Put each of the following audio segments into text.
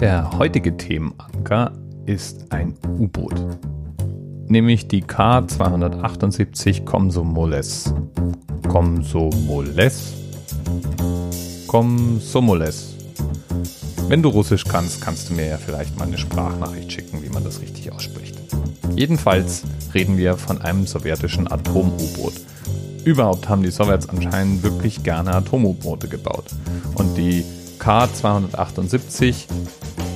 Der heutige Themenanker ist ein U-Boot, nämlich die K278 Komsomoles. Komsomoles? Komsomoles. Wenn du Russisch kannst, kannst du mir ja vielleicht mal eine Sprachnachricht schicken, wie man das richtig ausspricht. Jedenfalls reden wir von einem sowjetischen Atom-U-Boot. Überhaupt haben die Sowjets anscheinend wirklich gerne Atom-U-Boote gebaut. Und die K278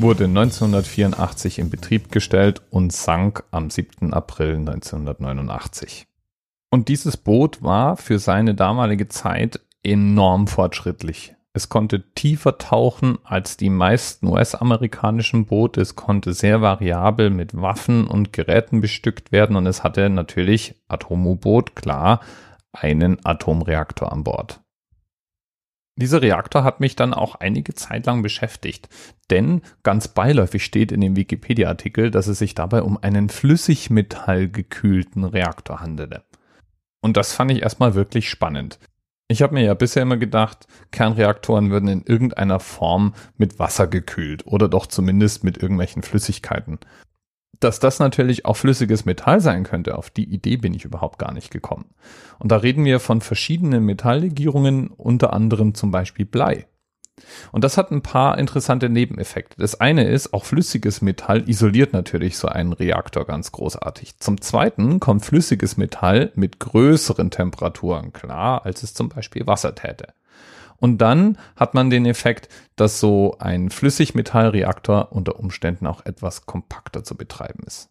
wurde 1984 in Betrieb gestellt und sank am 7. April 1989. Und dieses Boot war für seine damalige Zeit enorm fortschrittlich. Es konnte tiefer tauchen als die meisten US-amerikanischen Boote. Es konnte sehr variabel mit Waffen und Geräten bestückt werden und es hatte natürlich Atom-U-Boot, klar, einen Atomreaktor an Bord. Dieser Reaktor hat mich dann auch einige Zeit lang beschäftigt, denn ganz beiläufig steht in dem Wikipedia-Artikel, dass es sich dabei um einen flüssigmetallgekühlten Reaktor handelte. Und das fand ich erstmal wirklich spannend. Ich habe mir ja bisher immer gedacht, Kernreaktoren würden in irgendeiner Form mit Wasser gekühlt oder doch zumindest mit irgendwelchen Flüssigkeiten. Dass das natürlich auch flüssiges Metall sein könnte, auf die Idee bin ich überhaupt gar nicht gekommen. Und da reden wir von verschiedenen Metalllegierungen, unter anderem zum Beispiel Blei. Und das hat ein paar interessante Nebeneffekte. Das eine ist, auch flüssiges Metall isoliert natürlich so einen Reaktor ganz großartig. Zum zweiten kommt flüssiges Metall mit größeren Temperaturen klar, als es zum Beispiel Wasser täte. Und dann hat man den Effekt, dass so ein Flüssigmetallreaktor unter Umständen auch etwas kompakter zu betreiben ist.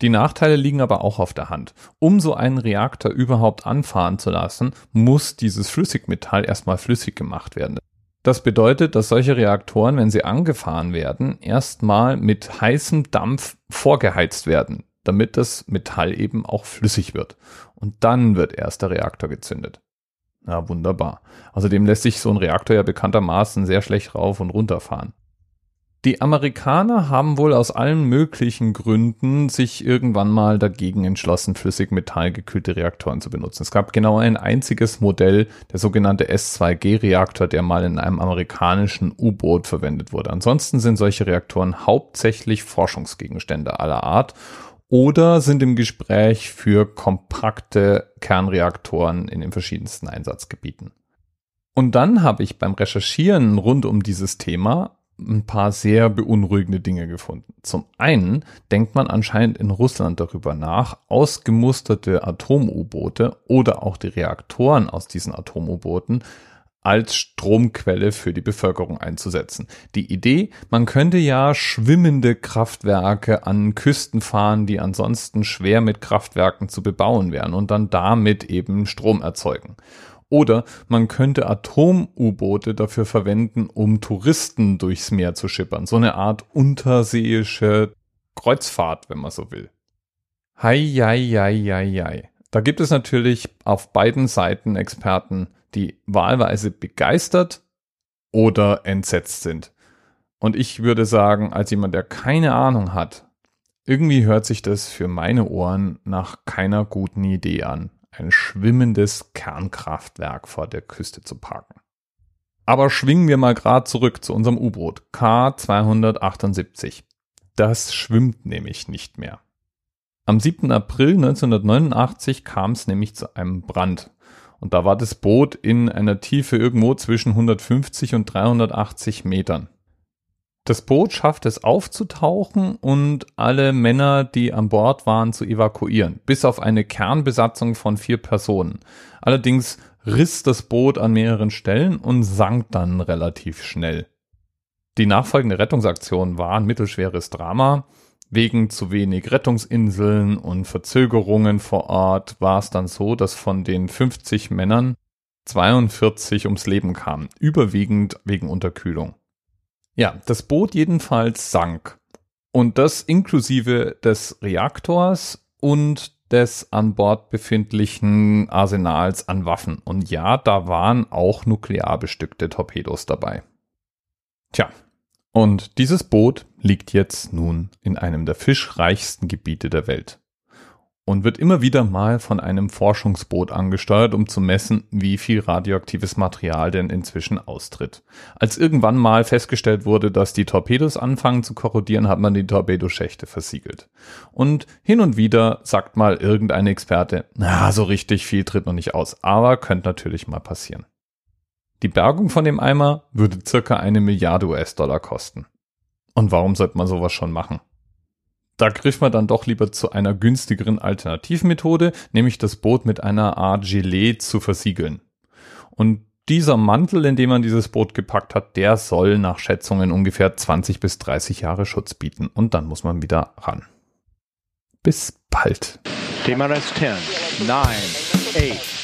Die Nachteile liegen aber auch auf der Hand. Um so einen Reaktor überhaupt anfahren zu lassen, muss dieses Flüssigmetall erstmal flüssig gemacht werden. Das bedeutet, dass solche Reaktoren, wenn sie angefahren werden, erstmal mit heißem Dampf vorgeheizt werden, damit das Metall eben auch flüssig wird. Und dann wird erst der Reaktor gezündet. Ja, wunderbar. Außerdem lässt sich so ein Reaktor ja bekanntermaßen sehr schlecht rauf und runter fahren. Die Amerikaner haben wohl aus allen möglichen Gründen sich irgendwann mal dagegen entschlossen, flüssigmetallgekühlte Reaktoren zu benutzen. Es gab genau ein einziges Modell, der sogenannte S2G-Reaktor, der mal in einem amerikanischen U-Boot verwendet wurde. Ansonsten sind solche Reaktoren hauptsächlich Forschungsgegenstände aller Art oder sind im Gespräch für kompakte Kernreaktoren in den verschiedensten Einsatzgebieten. Und dann habe ich beim Recherchieren rund um dieses Thema ein paar sehr beunruhigende Dinge gefunden. Zum einen denkt man anscheinend in Russland darüber nach, ausgemusterte Atom-U-Boote oder auch die Reaktoren aus diesen Atom-U-Booten als Stromquelle für die Bevölkerung einzusetzen. Die Idee, man könnte ja schwimmende Kraftwerke an Küsten fahren, die ansonsten schwer mit Kraftwerken zu bebauen wären und dann damit eben Strom erzeugen. Oder man könnte Atom-U-Boote dafür verwenden, um Touristen durchs Meer zu schippern. So eine Art unterseeische Kreuzfahrt, wenn man so will. Hei, hei, hei, hei, hei. Da gibt es natürlich auf beiden Seiten Experten, die wahlweise begeistert oder entsetzt sind. Und ich würde sagen, als jemand, der keine Ahnung hat, irgendwie hört sich das für meine Ohren nach keiner guten Idee an, ein schwimmendes Kernkraftwerk vor der Küste zu parken. Aber schwingen wir mal gerade zurück zu unserem U-Boot K278. Das schwimmt nämlich nicht mehr. Am 7. April 1989 kam es nämlich zu einem Brand und da war das Boot in einer Tiefe irgendwo zwischen 150 und 380 Metern. Das Boot schafft es aufzutauchen und alle Männer, die an Bord waren, zu evakuieren, bis auf eine Kernbesatzung von vier Personen. Allerdings riss das Boot an mehreren Stellen und sank dann relativ schnell. Die nachfolgende Rettungsaktion war ein mittelschweres Drama. Wegen zu wenig Rettungsinseln und Verzögerungen vor Ort war es dann so, dass von den 50 Männern 42 ums Leben kamen, überwiegend wegen Unterkühlung. Ja, das Boot jedenfalls sank. Und das inklusive des Reaktors und des an Bord befindlichen Arsenals an Waffen. Und ja, da waren auch nuklear bestückte Torpedos dabei. Tja, und dieses Boot liegt jetzt nun in einem der fischreichsten Gebiete der Welt. und wird immer wieder mal von einem Forschungsboot angesteuert, um zu messen, wie viel radioaktives Material denn inzwischen austritt. Als irgendwann mal festgestellt wurde, dass die Torpedos anfangen zu korrodieren, hat man die Torpedoschächte versiegelt. Und hin und wieder sagt mal irgendein Experte, na, so richtig viel tritt noch nicht aus, aber könnte natürlich mal passieren. Die Bergung von dem Eimer würde circa eine Milliarde US-Dollar kosten. Und warum sollte man sowas schon machen? Da griff man dann doch lieber zu einer günstigeren Alternativmethode, nämlich das Boot mit einer Art Gelee zu versiegeln. Und dieser Mantel, in dem man dieses Boot gepackt hat, der soll nach Schätzungen ungefähr 20 bis 30 Jahre Schutz bieten. Und dann muss man wieder ran. Bis bald. DMRS 10, 9, 8.